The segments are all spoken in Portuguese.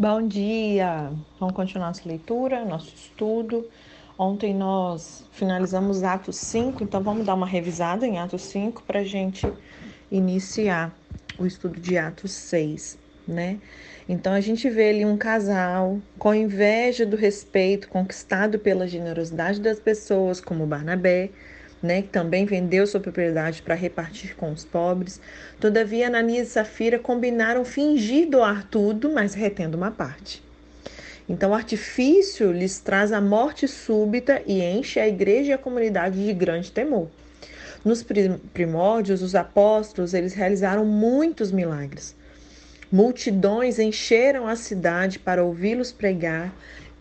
Bom dia! Vamos continuar nossa leitura, nosso estudo. Ontem nós finalizamos Atos 5, então vamos dar uma revisada em Atos 5 para a gente iniciar o estudo de Atos 6, né? Então a gente vê ali um casal com inveja do respeito conquistado pela generosidade das pessoas, como Barnabé, né, que também vendeu sua propriedade para repartir com os pobres. Todavia, Ananias e Safira combinaram fingir doar tudo, mas retendo uma parte. Então, o artifício lhes traz a morte súbita e enche a igreja e a comunidade de grande temor. Nos primórdios, os apóstolos, eles realizaram muitos milagres. Multidões encheram a cidade para ouvi-los pregar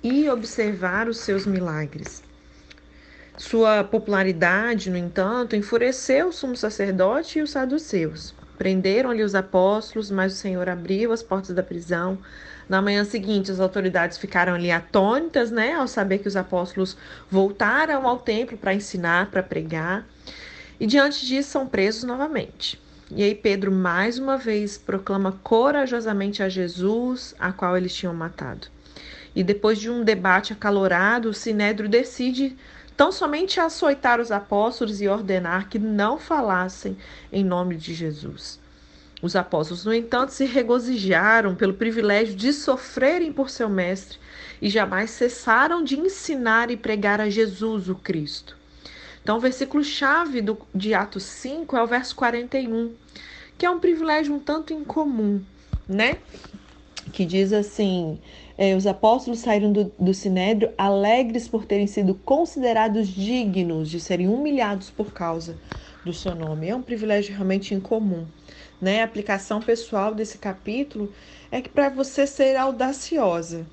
e observar os seus milagres. Sua popularidade, no entanto, enfureceu o sumo sacerdote e os saduceus. Prenderam-lhe os apóstolos, mas o Senhor abriu as portas da prisão. Na manhã seguinte, as autoridades ficaram ali atônitas, né, ao saber que os apóstolos voltaram ao templo para ensinar, para pregar. E diante disso, são presos novamente. E aí, Pedro mais uma vez proclama corajosamente a Jesus, a qual eles tinham matado. E depois de um debate acalorado, o Sinédrio decide tão somente açoitar os apóstolos e ordenar que não falassem em nome de Jesus. Os apóstolos, no entanto, se regozijaram pelo privilégio de sofrerem por seu mestre e jamais cessaram de ensinar e pregar a Jesus, o Cristo. Então, o versículo chave do, de Atos 5 é o verso 41, que é um privilégio um tanto incomum, né? Que diz assim: é, os apóstolos saíram do, do sinédrio alegres por terem sido considerados dignos de serem humilhados por causa do seu nome. É um privilégio realmente incomum. Né? A aplicação pessoal desse capítulo é que para você ser audaciosa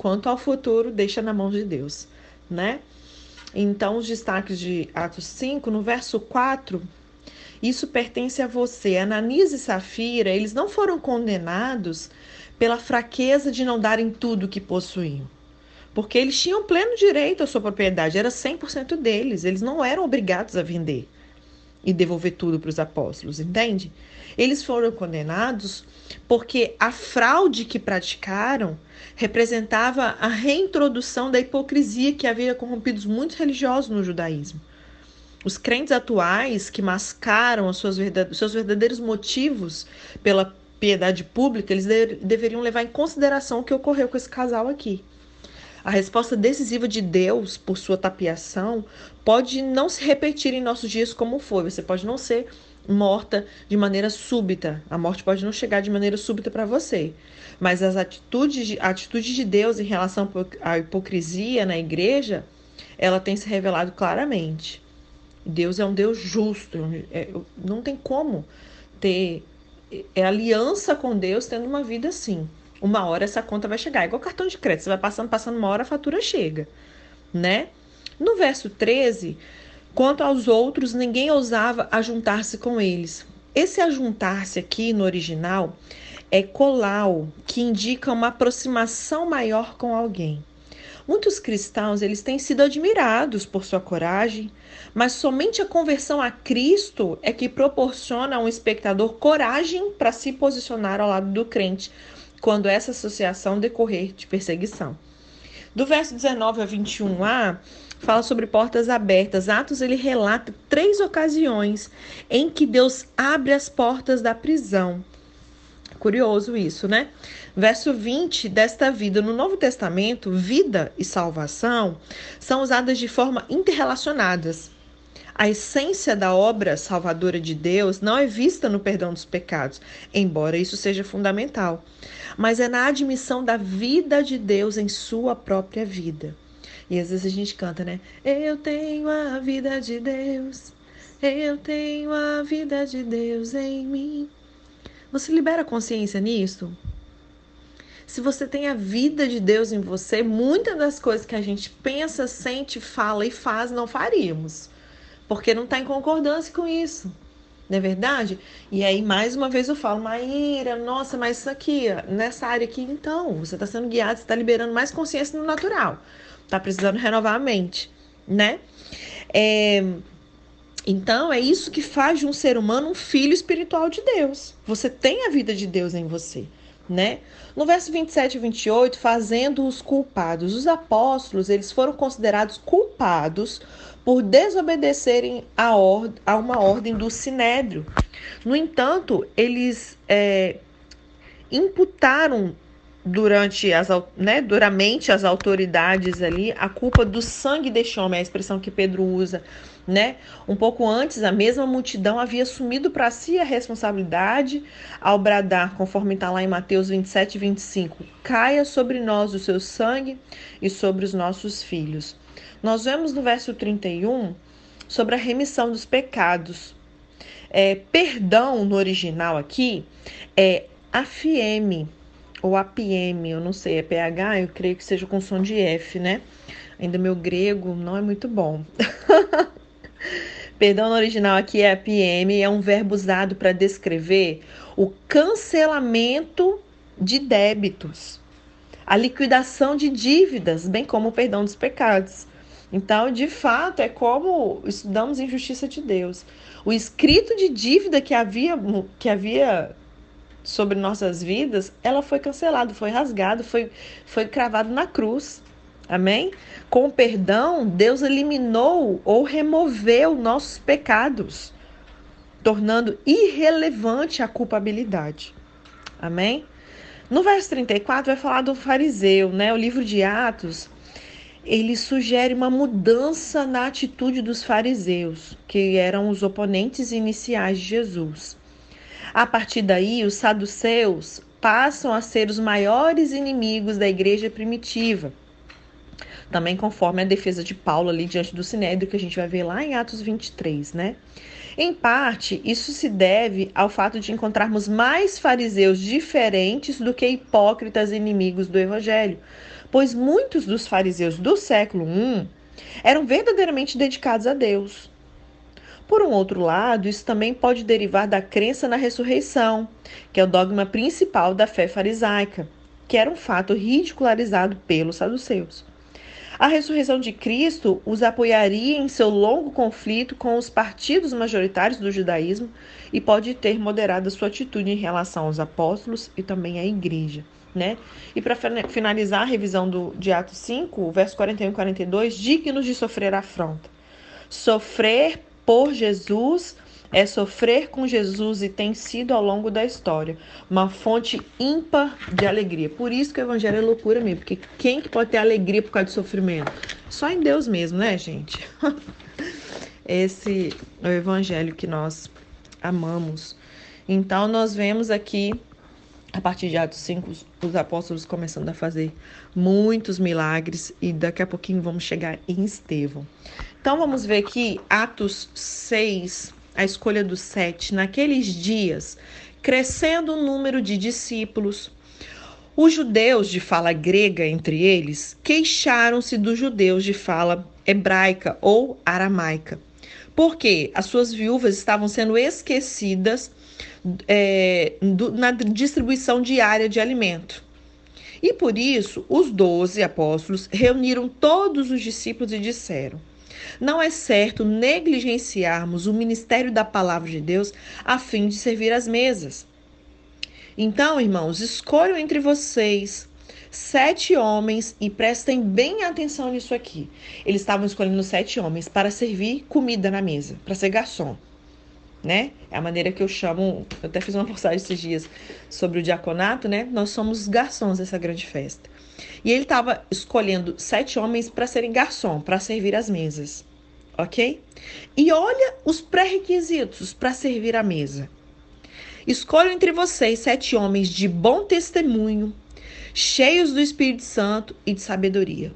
quanto ao futuro, deixa na mão de Deus, né? Então, os destaques de Atos 5, no verso 4, isso pertence a você. Ananias e Safira, eles não foram condenados pela fraqueza de não darem tudo que possuíam. Porque eles tinham pleno direito à sua propriedade, era 100% deles, eles não eram obrigados a vender e devolver tudo para os apóstolos, entende? Eles foram condenados porque a fraude que praticaram representava a reintrodução da hipocrisia que havia corrompido muitos religiosos no judaísmo. Os crentes atuais que mascaram os seus verdadeiros motivos pela piedade pública, eles de deveriam levar em consideração o que ocorreu com esse casal aqui. A resposta decisiva de Deus por sua tapiação pode não se repetir em nossos dias como foi. Você pode não ser morta de maneira súbita. A morte pode não chegar de maneira súbita para você. Mas as atitudes, a atitude de Deus em relação à hipocrisia na igreja, ela tem se revelado claramente. Deus é um Deus justo. É, não tem como ter é aliança com Deus tendo uma vida assim. Uma hora essa conta vai chegar, igual cartão de crédito, você vai passando, passando uma hora a fatura chega, né? No verso 13, quanto aos outros, ninguém ousava ajuntar-se com eles. Esse ajuntar-se aqui no original é colau, que indica uma aproximação maior com alguém. Muitos cristãos eles têm sido admirados por sua coragem, mas somente a conversão a Cristo é que proporciona a um espectador coragem para se posicionar ao lado do crente quando essa associação decorrer de perseguição. Do verso 19 a 21a, fala sobre portas abertas. Atos ele relata três ocasiões em que Deus abre as portas da prisão. Curioso isso, né? Verso 20 desta vida. No Novo Testamento, vida e salvação são usadas de forma interrelacionadas. A essência da obra salvadora de Deus não é vista no perdão dos pecados, embora isso seja fundamental, mas é na admissão da vida de Deus em sua própria vida. E às vezes a gente canta, né? Eu tenho a vida de Deus, eu tenho a vida de Deus em mim. Você libera consciência nisso? Se você tem a vida de Deus em você, muitas das coisas que a gente pensa, sente, fala e faz, não faríamos. Porque não está em concordância com isso. Não é verdade? E aí, mais uma vez, eu falo, Maíra, nossa, mas isso aqui, nessa área aqui, então, você está sendo guiado, você está liberando mais consciência no natural. Está precisando renovar a mente, né? É, então, é isso que faz de um ser humano um filho espiritual de Deus. Você tem a vida de Deus em você, né? No verso 27 e 28, fazendo-os culpados. Os apóstolos, eles foram considerados culpados por desobedecerem a, or a uma ordem do sinédrio. No entanto, eles é, imputaram durante as, né, duramente as autoridades ali a culpa do sangue deste homem, é a expressão que Pedro usa, né? Um pouco antes, a mesma multidão havia assumido para si a responsabilidade ao bradar, conforme está lá em Mateus 27 e 25: caia sobre nós o seu sangue e sobre os nossos filhos. Nós vemos no verso 31 sobre a remissão dos pecados. É, perdão no original aqui é afieme ou APM, eu não sei, é PH, eu creio que seja com som de F, né? Ainda meu grego não é muito bom. Perdão no original aqui é APM, é um verbo usado para descrever o cancelamento de débitos, a liquidação de dívidas, bem como o perdão dos pecados. Então, de fato, é como estudamos em justiça de Deus. O escrito de dívida que havia, que havia sobre nossas vidas, ela foi cancelada, foi rasgada, foi, foi cravado na cruz. Amém? Com o perdão, Deus eliminou ou removeu nossos pecados, tornando irrelevante a culpabilidade. Amém? No verso 34 vai falar do fariseu, né? O livro de Atos, ele sugere uma mudança na atitude dos fariseus, que eram os oponentes iniciais de Jesus. A partir daí, os saduceus passam a ser os maiores inimigos da igreja primitiva. Também conforme a defesa de Paulo ali diante do Sinédrio, que a gente vai ver lá em Atos 23, né? Em parte, isso se deve ao fato de encontrarmos mais fariseus diferentes do que hipócritas inimigos do evangelho, pois muitos dos fariseus do século I eram verdadeiramente dedicados a Deus. Por um outro lado, isso também pode derivar da crença na ressurreição, que é o dogma principal da fé farisaica, que era um fato ridicularizado pelos saduceus. A ressurreição de Cristo os apoiaria em seu longo conflito com os partidos majoritários do judaísmo e pode ter moderado sua atitude em relação aos apóstolos e também à igreja. Né? E para finalizar a revisão do, de Atos 5, verso 41 e 42, dignos de sofrer afronta. Sofrer por Jesus é sofrer com Jesus e tem sido ao longo da história uma fonte ímpar de alegria. Por isso que o evangelho é loucura mesmo, porque quem que pode ter alegria por causa de sofrimento? Só em Deus mesmo, né, gente? Esse é o evangelho que nós amamos. Então nós vemos aqui a partir de Atos 5, os apóstolos começando a fazer muitos milagres e daqui a pouquinho vamos chegar em Estevão. Então vamos ver aqui Atos 6, a escolha dos sete. Naqueles dias, crescendo o número de discípulos, os judeus de fala grega entre eles queixaram-se dos judeus de fala hebraica ou aramaica, porque as suas viúvas estavam sendo esquecidas é, do, na distribuição diária de alimento. E por isso, os doze apóstolos reuniram todos os discípulos e disseram: não é certo negligenciarmos o ministério da palavra de Deus a fim de servir as mesas. Então, irmãos, escolham entre vocês sete homens e prestem bem atenção nisso aqui. Eles estavam escolhendo sete homens para servir comida na mesa, para ser garçom. Né? É a maneira que eu chamo. Eu até fiz uma postagem esses dias sobre o diaconato, né? Nós somos garçons dessa grande festa. E ele estava escolhendo sete homens para serem garçom, para servir as mesas. Ok? E olha os pré-requisitos para servir a mesa. Escolha entre vocês sete homens de bom testemunho, cheios do Espírito Santo e de sabedoria.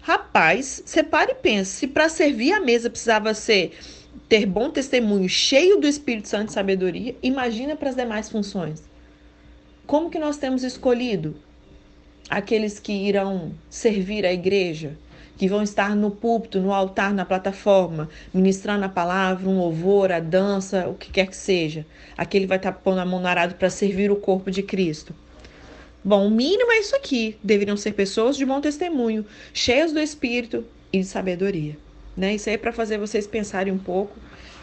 Rapaz, separe e pense, se para servir a mesa precisava ser ter bom testemunho, cheio do Espírito Santo e sabedoria, imagina para as demais funções. Como que nós temos escolhido aqueles que irão servir a igreja, que vão estar no púlpito, no altar, na plataforma, ministrando a palavra, um louvor, a dança, o que quer que seja. Aquele vai estar pondo a mão no arado para servir o corpo de Cristo. Bom, o mínimo é isso aqui. Deveriam ser pessoas de bom testemunho, cheias do Espírito e de sabedoria. Né? Isso aí é para fazer vocês pensarem um pouco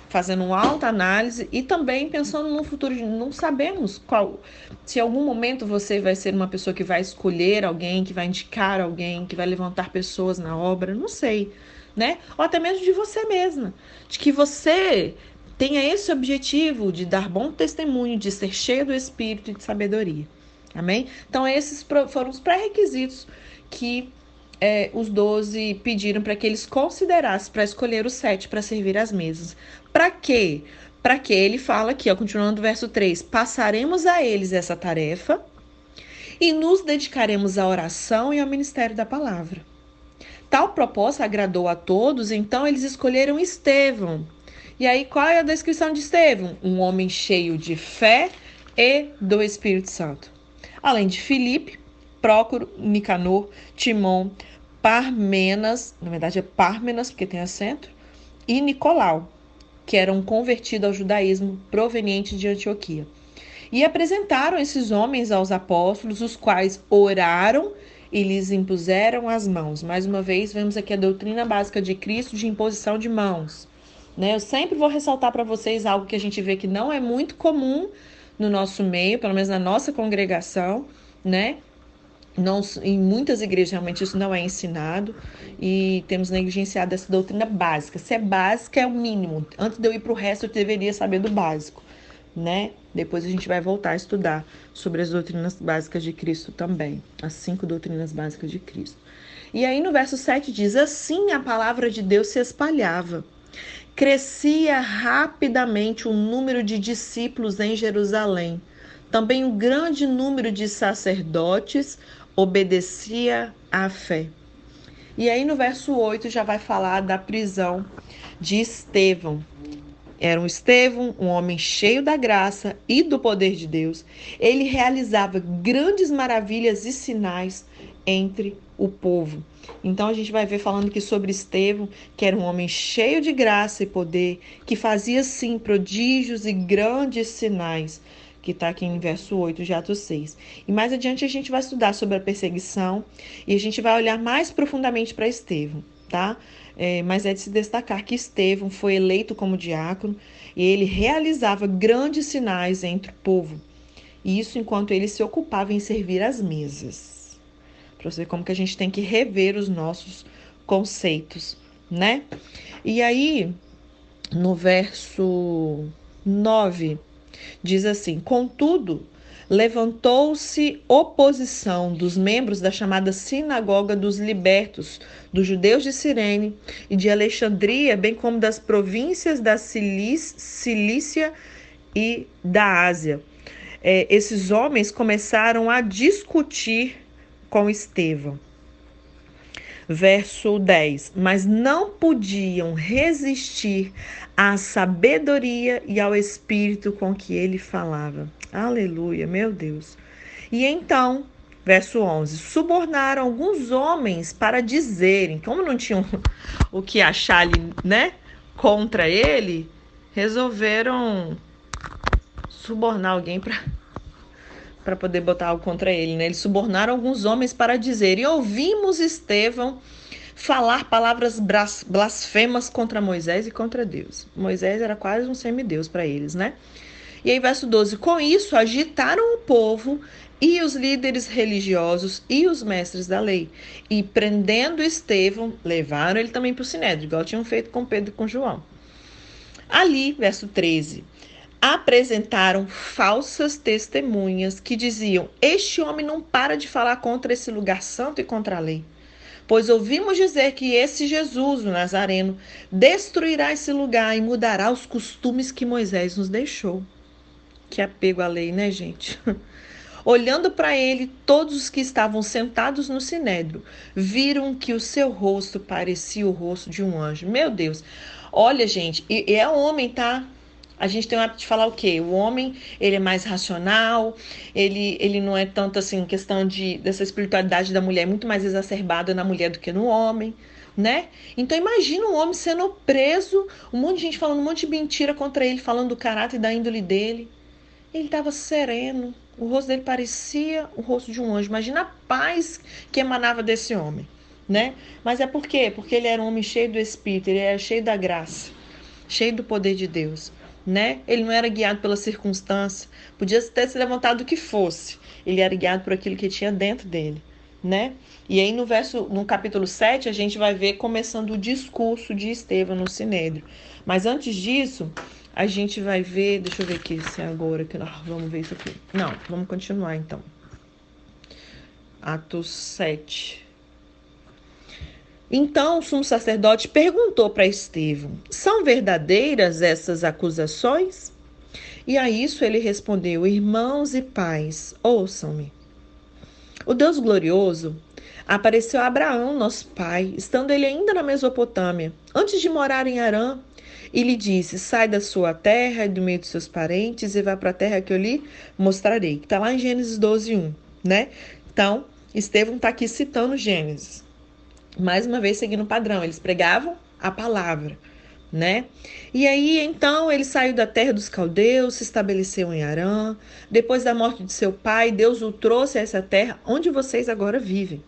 fazendo uma alta análise e também pensando no futuro. Não sabemos qual, se em algum momento você vai ser uma pessoa que vai escolher alguém, que vai indicar alguém, que vai levantar pessoas na obra, não sei, né? Ou até mesmo de você mesma, de que você tenha esse objetivo de dar bom testemunho, de ser cheio do Espírito e de sabedoria. Amém? Então, esses foram os pré-requisitos que é, os doze pediram para que eles considerassem para escolher os sete para servir as mesas. Para quê? Para que ele fala aqui, ó, continuando o verso 3: passaremos a eles essa tarefa e nos dedicaremos à oração e ao ministério da palavra. Tal proposta agradou a todos, então eles escolheram Estevão. E aí, qual é a descrição de Estevão? Um homem cheio de fé e do Espírito Santo. Além de Filipe, Prócoro, Nicanor, Timon, Parmenas, na verdade é Parmenas, porque tem acento, e Nicolau, que era um convertido ao judaísmo proveniente de Antioquia. E apresentaram esses homens aos apóstolos, os quais oraram e lhes impuseram as mãos. Mais uma vez, vemos aqui a doutrina básica de Cristo de imposição de mãos. Né? Eu sempre vou ressaltar para vocês algo que a gente vê que não é muito comum no nosso meio, pelo menos na nossa congregação, né? Não, em muitas igrejas realmente isso não é ensinado e temos negligenciado essa doutrina básica. Se é básica, é o mínimo. Antes de eu ir para o resto, eu deveria saber do básico, né? Depois a gente vai voltar a estudar sobre as doutrinas básicas de Cristo também, as cinco doutrinas básicas de Cristo. E aí no verso 7 diz: Assim a palavra de Deus se espalhava. Crescia rapidamente o número de discípulos em Jerusalém. Também um grande número de sacerdotes obedecia à fé. E aí no verso 8 já vai falar da prisão de Estevão. Era um Estevão, um homem cheio da graça e do poder de Deus. Ele realizava grandes maravilhas e sinais entre o povo. Então a gente vai ver falando aqui sobre Estevão, que era um homem cheio de graça e poder, que fazia sim prodígios e grandes sinais que está aqui em verso 8 de Atos 6. E mais adiante a gente vai estudar sobre a perseguição e a gente vai olhar mais profundamente para Estevão, tá? É, mas é de se destacar que Estevão foi eleito como diácono e ele realizava grandes sinais entre o povo. E isso enquanto ele se ocupava em servir as mesas. Para você ver como que a gente tem que rever os nossos conceitos, né? E aí, no verso 9, Diz assim: Contudo, levantou-se oposição dos membros da chamada Sinagoga dos Libertos, dos judeus de Cirene e de Alexandria, bem como das províncias da Cilícia e da Ásia. É, esses homens começaram a discutir com Estevão. Verso 10: Mas não podiam resistir à sabedoria e ao espírito com que ele falava. Aleluia, meu Deus. E então, verso 11: Subornaram alguns homens para dizerem, como não tinham o que achar ali, né, contra ele, resolveram subornar alguém para para poder botar algo contra ele, né? Eles subornaram alguns homens para dizer: "E ouvimos Estevão falar palavras blasfemas contra Moisés e contra Deus". Moisés era quase um semideus para eles, né? E aí verso 12: "Com isso agitaram o povo e os líderes religiosos e os mestres da lei, e prendendo Estevão, levaram ele também para o sinédrio, igual tinham feito com Pedro e com João. Ali, verso 13, apresentaram falsas testemunhas que diziam: Este homem não para de falar contra esse lugar santo e contra a lei. Pois ouvimos dizer que esse Jesus, o Nazareno, destruirá esse lugar e mudará os costumes que Moisés nos deixou. Que apego à lei, né, gente? Olhando para ele, todos os que estavam sentados no sinédrio viram que o seu rosto parecia o rosto de um anjo. Meu Deus! Olha, gente, e é homem, tá? A gente tem o hábito de falar o quê? O homem, ele é mais racional, ele, ele não é tanto assim, questão de, dessa espiritualidade da mulher, muito mais exacerbada na mulher do que no homem, né? Então imagina um homem sendo preso, um monte de gente falando um monte de mentira contra ele, falando do caráter e da índole dele. Ele estava sereno, o rosto dele parecia o rosto de um anjo. Imagina a paz que emanava desse homem, né? Mas é por quê? Porque ele era um homem cheio do Espírito, ele era cheio da graça. cheio do poder de Deus, né? Ele não era guiado pela circunstância, podia ter se levantado o que fosse. Ele era guiado por aquilo que tinha dentro dele, né? E aí no verso, no capítulo 7, a gente vai ver começando o discurso de Estevão no Sinédrio. Mas antes disso, a gente vai ver, deixa eu ver aqui se é agora que nós vamos ver isso aqui. Não, vamos continuar então. Atos 7. Então o sumo sacerdote perguntou para Estevão: São verdadeiras essas acusações? E a isso ele respondeu: Irmãos e pais, ouçam-me. O Deus glorioso apareceu a Abraão, nosso pai, estando ele ainda na Mesopotâmia, antes de morar em Arã, e lhe disse: Sai da sua terra e do meio dos seus parentes e vá para a terra que eu lhe mostrarei. Que está lá em Gênesis 12, 1, né? Então, Estevão está aqui citando Gênesis. Mais uma vez seguindo o padrão, eles pregavam a palavra, né? E aí então ele saiu da terra dos caldeus, se estabeleceu em Arã. Depois da morte de seu pai, Deus o trouxe a essa terra onde vocês agora vivem.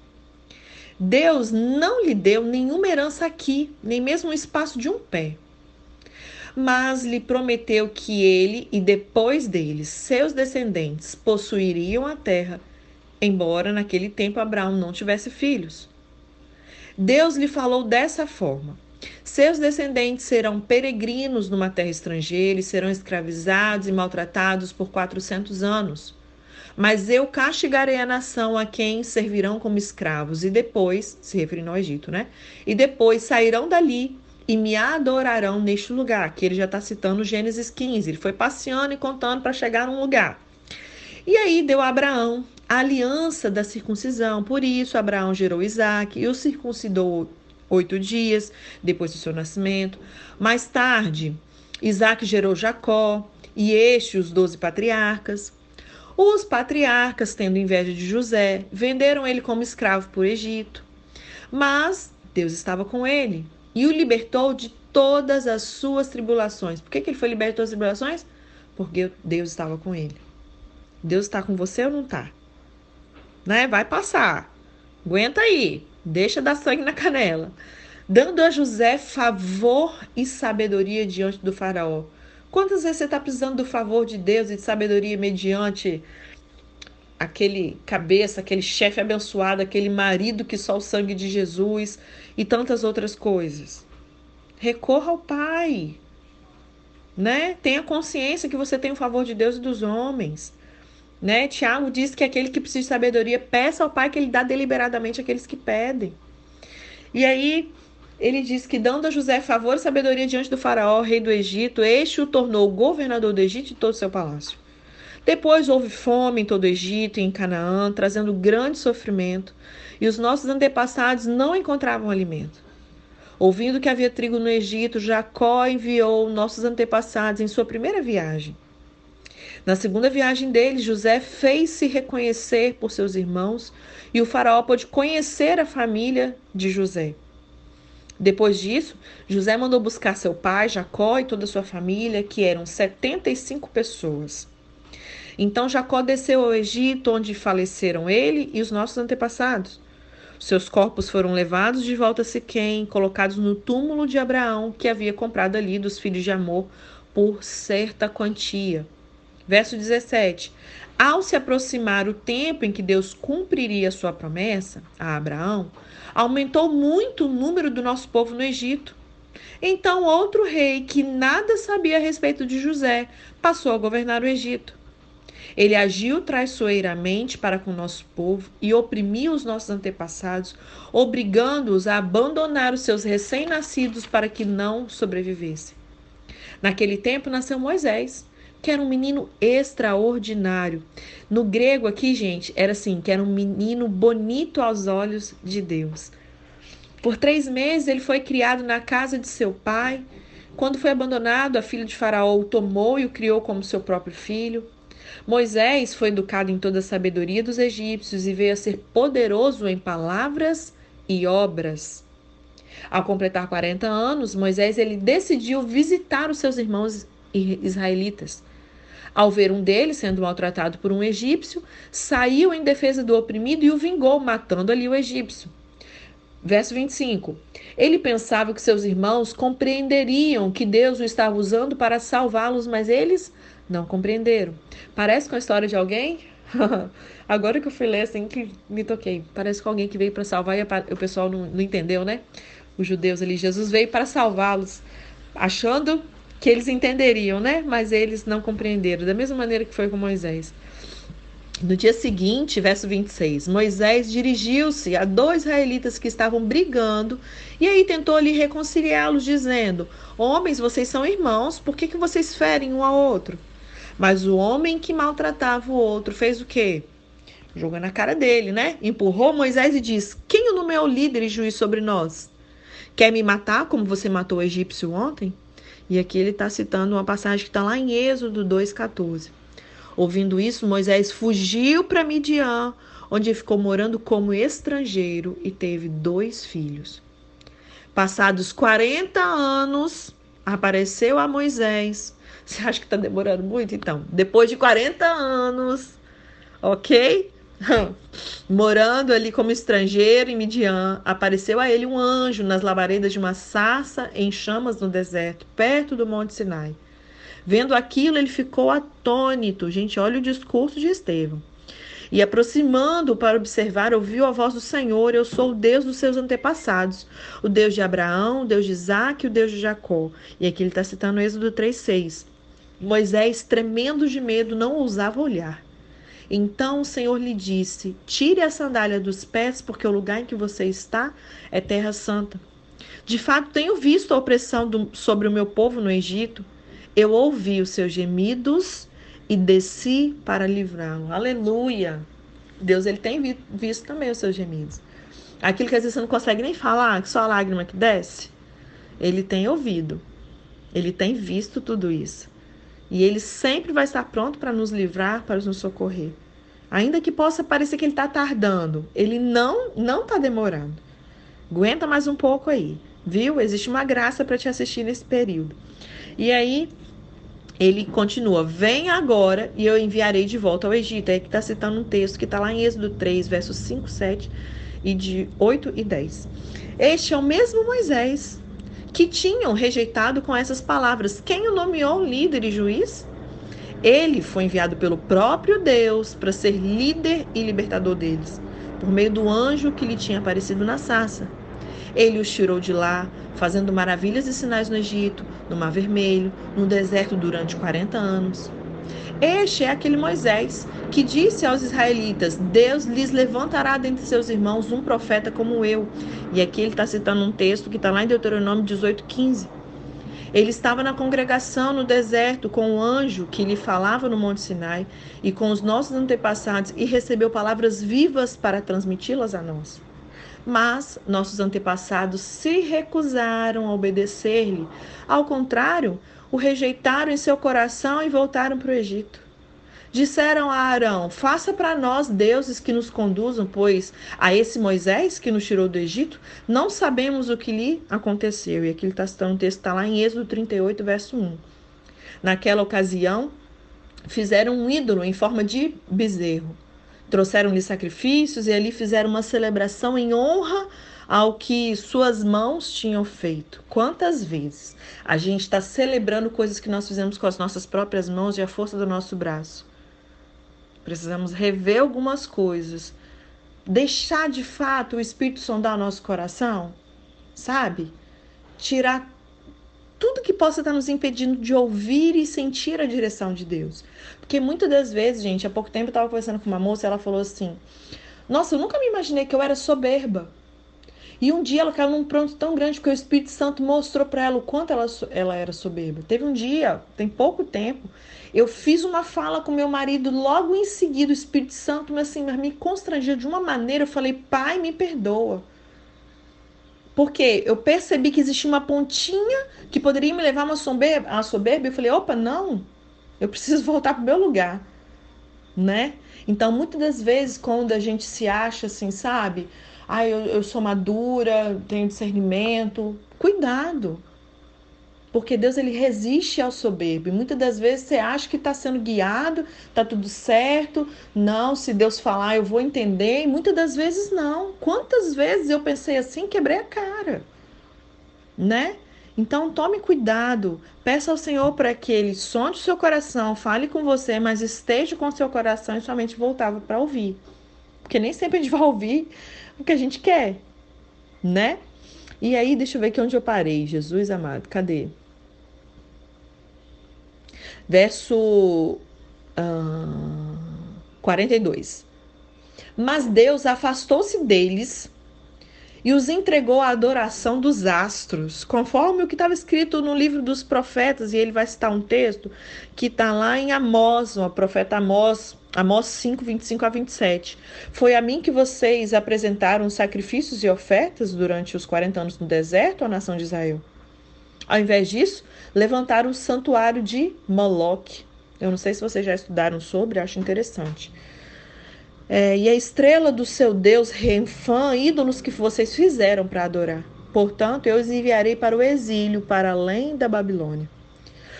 Deus não lhe deu nenhuma herança aqui, nem mesmo um espaço de um pé. Mas lhe prometeu que ele e depois deles, seus descendentes, possuiriam a terra embora naquele tempo Abraão não tivesse filhos. Deus lhe falou dessa forma: Seus descendentes serão peregrinos numa terra estrangeira e serão escravizados e maltratados por quatrocentos anos. Mas eu castigarei a nação a quem servirão como escravos, e depois, se referindo ao Egito, né? E depois sairão dali e me adorarão neste lugar. Que ele já está citando Gênesis 15. Ele foi passeando e contando para chegar num lugar. E aí deu a Abraão a aliança da circuncisão. Por isso, Abraão gerou Isaac e o circuncidou oito dias depois do seu nascimento. Mais tarde, Isaac gerou Jacó e este os doze patriarcas. Os patriarcas, tendo inveja de José, venderam ele como escravo por Egito. Mas Deus estava com ele e o libertou de todas as suas tribulações. Por que, que ele foi liberto das tribulações? Porque Deus estava com ele. Deus está com você ou não está? Né? Vai passar. Aguenta aí. Deixa dar sangue na canela. Dando a José favor e sabedoria diante do faraó. Quantas vezes você está precisando do favor de Deus e de sabedoria mediante aquele cabeça, aquele chefe abençoado, aquele marido que só o sangue de Jesus e tantas outras coisas? Recorra ao Pai. Né? Tenha consciência que você tem o favor de Deus e dos homens. Né? Tiago diz que aquele que precisa de sabedoria, peça ao Pai que ele dá deliberadamente àqueles que pedem. E aí ele diz que dando a José favor e sabedoria diante do faraó, rei do Egito, este o tornou governador do Egito e todo o seu palácio. Depois houve fome em todo o Egito e em Canaã, trazendo grande sofrimento, e os nossos antepassados não encontravam alimento. Ouvindo que havia trigo no Egito, Jacó enviou nossos antepassados em sua primeira viagem na segunda viagem dele, José fez-se reconhecer por seus irmãos e o faraó pôde conhecer a família de José. Depois disso, José mandou buscar seu pai, Jacó e toda a sua família, que eram 75 pessoas. Então Jacó desceu ao Egito, onde faleceram ele e os nossos antepassados. Seus corpos foram levados de volta a Siquém, colocados no túmulo de Abraão, que havia comprado ali dos filhos de Amor por certa quantia. Verso 17: Ao se aproximar o tempo em que Deus cumpriria sua promessa a Abraão, aumentou muito o número do nosso povo no Egito. Então, outro rei que nada sabia a respeito de José passou a governar o Egito. Ele agiu traiçoeiramente para com o nosso povo e oprimiu os nossos antepassados, obrigando-os a abandonar os seus recém-nascidos para que não sobrevivessem. Naquele tempo nasceu Moisés, que era um menino extraordinário. No grego aqui, gente, era assim, que era um menino bonito aos olhos de Deus. Por três meses ele foi criado na casa de seu pai. Quando foi abandonado, a filha de Faraó o tomou e o criou como seu próprio filho. Moisés foi educado em toda a sabedoria dos egípcios e veio a ser poderoso em palavras e obras. Ao completar 40 anos, Moisés ele decidiu visitar os seus irmãos israelitas. Ao ver um deles sendo maltratado por um egípcio, saiu em defesa do oprimido e o vingou, matando ali o egípcio. Verso 25. Ele pensava que seus irmãos compreenderiam que Deus o estava usando para salvá-los, mas eles não compreenderam. Parece com a história de alguém? Agora que eu fui ler assim que me toquei. Parece com alguém que veio para salvar e o pessoal não, não entendeu, né? Os judeus ali. Jesus veio para salvá-los, achando que eles entenderiam, né? Mas eles não compreenderam. Da mesma maneira que foi com Moisés. No dia seguinte, verso 26, Moisés dirigiu-se a dois israelitas que estavam brigando e aí tentou ali reconciliá-los, dizendo: Homens, vocês são irmãos, por que, que vocês ferem um ao outro? Mas o homem que maltratava o outro fez o quê? Jogou na cara dele, né? Empurrou Moisés e disse: Quem o nomeou líder e juiz sobre nós? Quer me matar como você matou o egípcio ontem? E aqui ele está citando uma passagem que está lá em Êxodo 2,14. Ouvindo isso, Moisés fugiu para Midian, onde ficou morando como estrangeiro e teve dois filhos. Passados 40 anos, apareceu a Moisés. Você acha que está demorando muito? Então, depois de 40 anos, ok? Morando ali como estrangeiro em Midian, apareceu a ele um anjo nas labaredas de uma sarça em chamas no deserto, perto do Monte Sinai. Vendo aquilo, ele ficou atônito. Gente, olha o discurso de Estevão. E aproximando para observar, ouviu a voz do Senhor: Eu sou o Deus dos seus antepassados, o Deus de Abraão, o Deus de Isaac e o Deus de Jacó. E aqui ele está citando Êxodo 3,6. Moisés, tremendo de medo, não ousava olhar. Então o Senhor lhe disse: Tire a sandália dos pés, porque o lugar em que você está é terra santa. De fato, tenho visto a opressão do, sobre o meu povo no Egito eu ouvi os seus gemidos e desci para livrá-lo. Aleluia! Deus ele tem visto também os seus gemidos. Aquilo que às vezes você não consegue nem falar, que só a lágrima que desce, ele tem ouvido. Ele tem visto tudo isso. E ele sempre vai estar pronto para nos livrar, para nos socorrer. Ainda que possa parecer que ele está tardando, ele não não está demorando. Aguenta mais um pouco aí, viu? Existe uma graça para te assistir nesse período. E aí, ele continua: Vem agora e eu enviarei de volta ao Egito. É que está citando um texto que está lá em Êxodo 3, versos 5, 7 e de 8 e 10. Este é o mesmo Moisés que tinham rejeitado com essas palavras. Quem o nomeou líder e juiz? Ele foi enviado pelo próprio Deus para ser líder e libertador deles, por meio do anjo que lhe tinha aparecido na sarça. Ele os tirou de lá, fazendo maravilhas e sinais no Egito, no Mar Vermelho, no deserto durante 40 anos. Este é aquele Moisés que disse aos israelitas: Deus lhes levantará dentre seus irmãos um profeta como eu. E aqui ele está citando um texto que está lá em Deuteronômio 18,15. Ele estava na congregação no deserto com o anjo que lhe falava no Monte Sinai e com os nossos antepassados e recebeu palavras vivas para transmiti-las a nós. Mas nossos antepassados se recusaram a obedecer-lhe. Ao contrário, o rejeitaram em seu coração e voltaram para o Egito. Disseram a Arão: Faça para nós deuses que nos conduzam, pois a esse Moisés que nos tirou do Egito, não sabemos o que lhe aconteceu. E aqui ele está um texto, está lá em Êxodo 38, verso 1. Naquela ocasião, fizeram um ídolo em forma de bezerro Trouxeram-lhe sacrifícios e ali fizeram uma celebração em honra ao que suas mãos tinham feito. Quantas vezes a gente está celebrando coisas que nós fizemos com as nossas próprias mãos e a força do nosso braço? Precisamos rever algumas coisas, deixar de fato o Espírito sondar o nosso coração, sabe? Tirar tudo que possa estar nos impedindo de ouvir e sentir a direção de Deus. Porque muitas das vezes, gente, há pouco tempo eu estava conversando com uma moça e ela falou assim: Nossa, eu nunca me imaginei que eu era soberba. E um dia ela caiu num pronto tão grande porque o Espírito Santo mostrou para ela o quanto ela, ela era soberba. Teve um dia, tem pouco tempo, eu fiz uma fala com meu marido, logo em seguida o Espírito Santo mas assim, me constrangeu de uma maneira. Eu falei, pai, me perdoa. Porque eu percebi que existia uma pontinha que poderia me levar a uma soberba. A soberba. Eu falei, opa, não. Eu preciso voltar para o meu lugar. Né? Então, muitas das vezes, quando a gente se acha assim, sabe? Ah, eu, eu sou madura, tenho discernimento. Cuidado. porque Deus ele resiste ao soberbo. E muitas das vezes você acha que está sendo guiado, está tudo certo. Não, se Deus falar, eu vou entender. E muitas das vezes não. Quantas vezes eu pensei assim, quebrei a cara, né? Então tome cuidado, peça ao Senhor para que Ele sonde o seu coração, fale com você, mas esteja com o seu coração e somente voltava para ouvir. Porque nem sempre a gente vai ouvir o que a gente quer, né? E aí, deixa eu ver aqui onde eu parei, Jesus amado, cadê? Verso uh, 42. Mas Deus afastou-se deles e os entregou à adoração dos astros, conforme o que estava escrito no livro dos profetas, e ele vai citar um texto que está lá em Amós, o profeta Amós, Amós 5, 25 a 27. Foi a mim que vocês apresentaram sacrifícios e ofertas durante os 40 anos no deserto, a nação de Israel. Ao invés disso, levantaram o santuário de Moloque. Eu não sei se vocês já estudaram sobre, acho interessante. É, e a estrela do seu Deus, Renfã, ídolos que vocês fizeram para adorar. Portanto, eu os enviarei para o exílio, para além da Babilônia.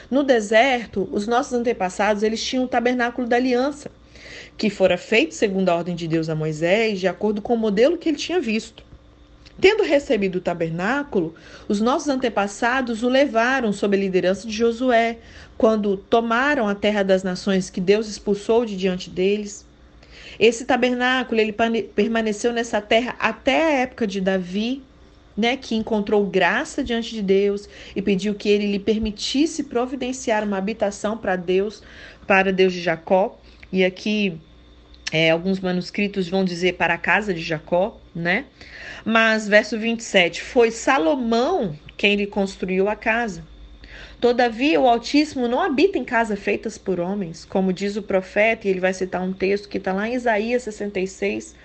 No deserto, os nossos antepassados eles tinham o tabernáculo da aliança, que fora feito segundo a ordem de Deus a Moisés, de acordo com o modelo que ele tinha visto. Tendo recebido o tabernáculo, os nossos antepassados o levaram sob a liderança de Josué, quando tomaram a terra das nações que Deus expulsou de diante deles. Esse tabernáculo ele permaneceu nessa terra até a época de Davi, né, que encontrou graça diante de Deus e pediu que ele lhe permitisse providenciar uma habitação para Deus, para Deus de Jacó. E aqui é, alguns manuscritos vão dizer para a casa de Jacó, né? Mas verso 27, foi Salomão quem lhe construiu a casa. Todavia, o Altíssimo não habita em casas feitas por homens, como diz o profeta, e ele vai citar um texto que está lá em Isaías 66.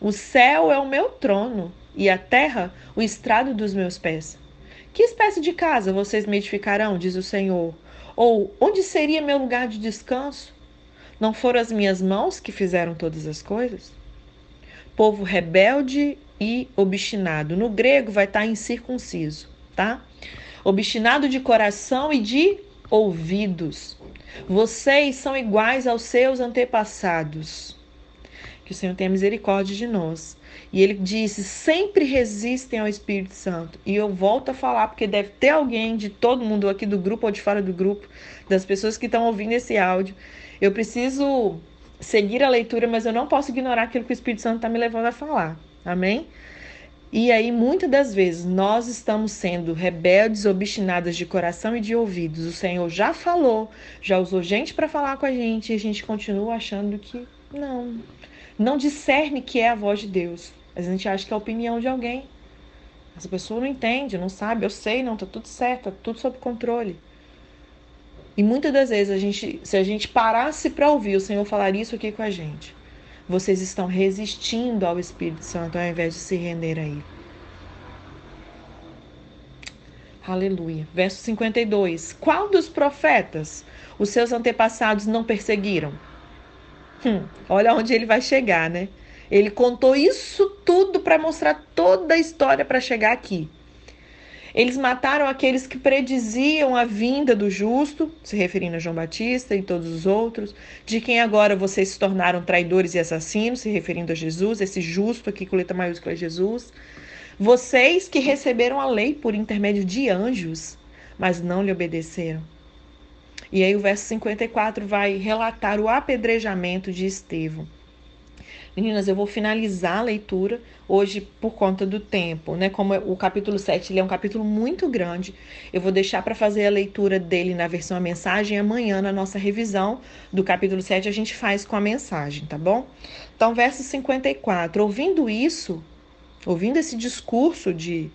O céu é o meu trono, e a terra o estrado dos meus pés. Que espécie de casa vocês me edificarão, diz o Senhor? Ou onde seria meu lugar de descanso? Não foram as minhas mãos que fizeram todas as coisas? Povo rebelde e obstinado. No grego vai estar incircunciso, tá? obstinado de coração e de ouvidos. Vocês são iguais aos seus antepassados. Que o Senhor tenha misericórdia de nós. E ele disse: sempre resistem ao Espírito Santo. E eu volto a falar, porque deve ter alguém de todo mundo aqui do grupo ou de fora do grupo, das pessoas que estão ouvindo esse áudio. Eu preciso seguir a leitura, mas eu não posso ignorar aquilo que o Espírito Santo está me levando a falar. Amém? E aí, muitas das vezes, nós estamos sendo rebeldes, obstinadas de coração e de ouvidos. O Senhor já falou, já usou gente para falar com a gente e a gente continua achando que não, não discerne que é a voz de Deus. A gente acha que é a opinião de alguém. Essa pessoa não entende, não sabe, eu sei, não, tá tudo certo, tá tudo sob controle. E muitas das vezes, a gente, se a gente parasse para ouvir o Senhor falar isso aqui com a gente, vocês estão resistindo ao Espírito Santo ao invés de se render a Ele. Aleluia. Verso 52. Qual dos profetas os seus antepassados não perseguiram? Hum, olha onde ele vai chegar, né? Ele contou isso tudo para mostrar toda a história para chegar aqui. Eles mataram aqueles que prediziam a vinda do justo, se referindo a João Batista e todos os outros, de quem agora vocês se tornaram traidores e assassinos, se referindo a Jesus, esse justo aqui com letra maiúscula é Jesus. Vocês que receberam a lei por intermédio de anjos, mas não lhe obedeceram. E aí o verso 54 vai relatar o apedrejamento de Estevão. Meninas, eu vou finalizar a leitura hoje por conta do tempo, né? Como o capítulo 7 ele é um capítulo muito grande, eu vou deixar para fazer a leitura dele na versão a mensagem amanhã na nossa revisão do capítulo 7 a gente faz com a mensagem, tá bom? Então, verso 54. Ouvindo isso, ouvindo esse discurso de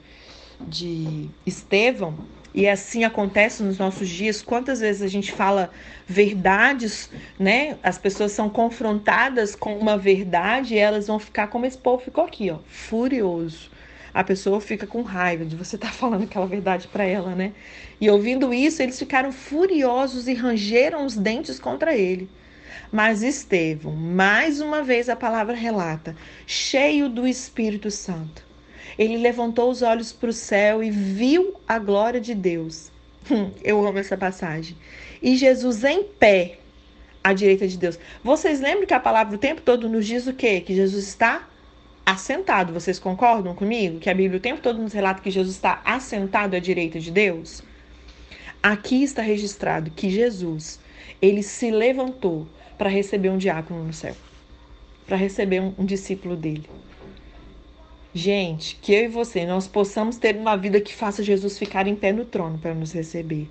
de Estevão, e assim acontece nos nossos dias. Quantas vezes a gente fala verdades, né? As pessoas são confrontadas com uma verdade e elas vão ficar como esse povo ficou aqui, ó, furioso. A pessoa fica com raiva de você estar tá falando aquela verdade para ela, né? E ouvindo isso, eles ficaram furiosos e rangeram os dentes contra ele. Mas Estevão, mais uma vez a palavra relata, cheio do Espírito Santo, ele levantou os olhos para o céu e viu a glória de Deus. Hum, eu amo essa passagem. E Jesus em pé à direita de Deus. Vocês lembram que a palavra o tempo todo nos diz o quê? Que Jesus está assentado. Vocês concordam comigo? Que a Bíblia o tempo todo nos relata que Jesus está assentado à direita de Deus? Aqui está registrado que Jesus, ele se levantou para receber um diácono no céu, para receber um, um discípulo dele. Gente, que eu e você nós possamos ter uma vida que faça Jesus ficar em pé no trono para nos receber.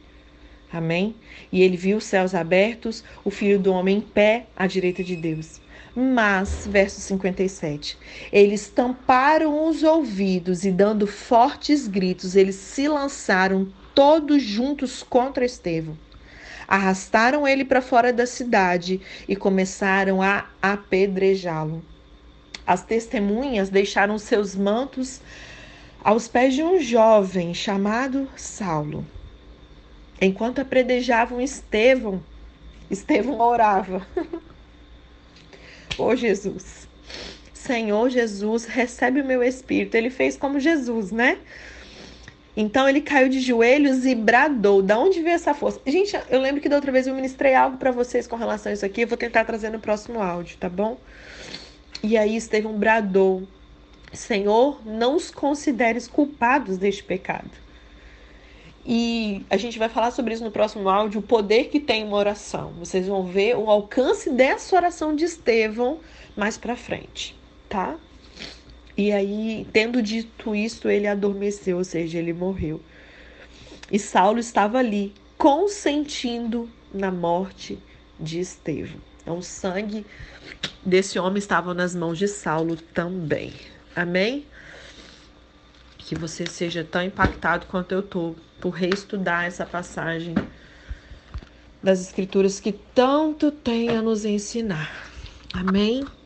Amém? E ele viu os céus abertos, o filho do homem em pé à direita de Deus. Mas, verso 57, eles tamparam os ouvidos e, dando fortes gritos, eles se lançaram todos juntos contra Estevão. Arrastaram ele para fora da cidade e começaram a apedrejá-lo. As testemunhas deixaram seus mantos aos pés de um jovem chamado Saulo. Enquanto apredejavam Estevão, Estevão orava. oh Jesus, Senhor Jesus, recebe o meu espírito. Ele fez como Jesus, né? Então ele caiu de joelhos e bradou. Da onde veio essa força? Gente, eu lembro que da outra vez eu ministrei algo para vocês com relação a isso aqui. Eu vou tentar trazer no próximo áudio, tá bom? E aí Estevão bradou: Senhor, não os consideres culpados deste pecado. E a gente vai falar sobre isso no próximo áudio, o poder que tem uma oração. Vocês vão ver o alcance dessa oração de Estevão mais para frente, tá? E aí, tendo dito isso, ele adormeceu, ou seja, ele morreu. E Saulo estava ali, consentindo na morte de Estevão. Então, o sangue desse homem estava nas mãos de Saulo também. Amém? Que você seja tão impactado quanto eu estou por reestudar essa passagem das Escrituras que tanto tem a nos ensinar. Amém?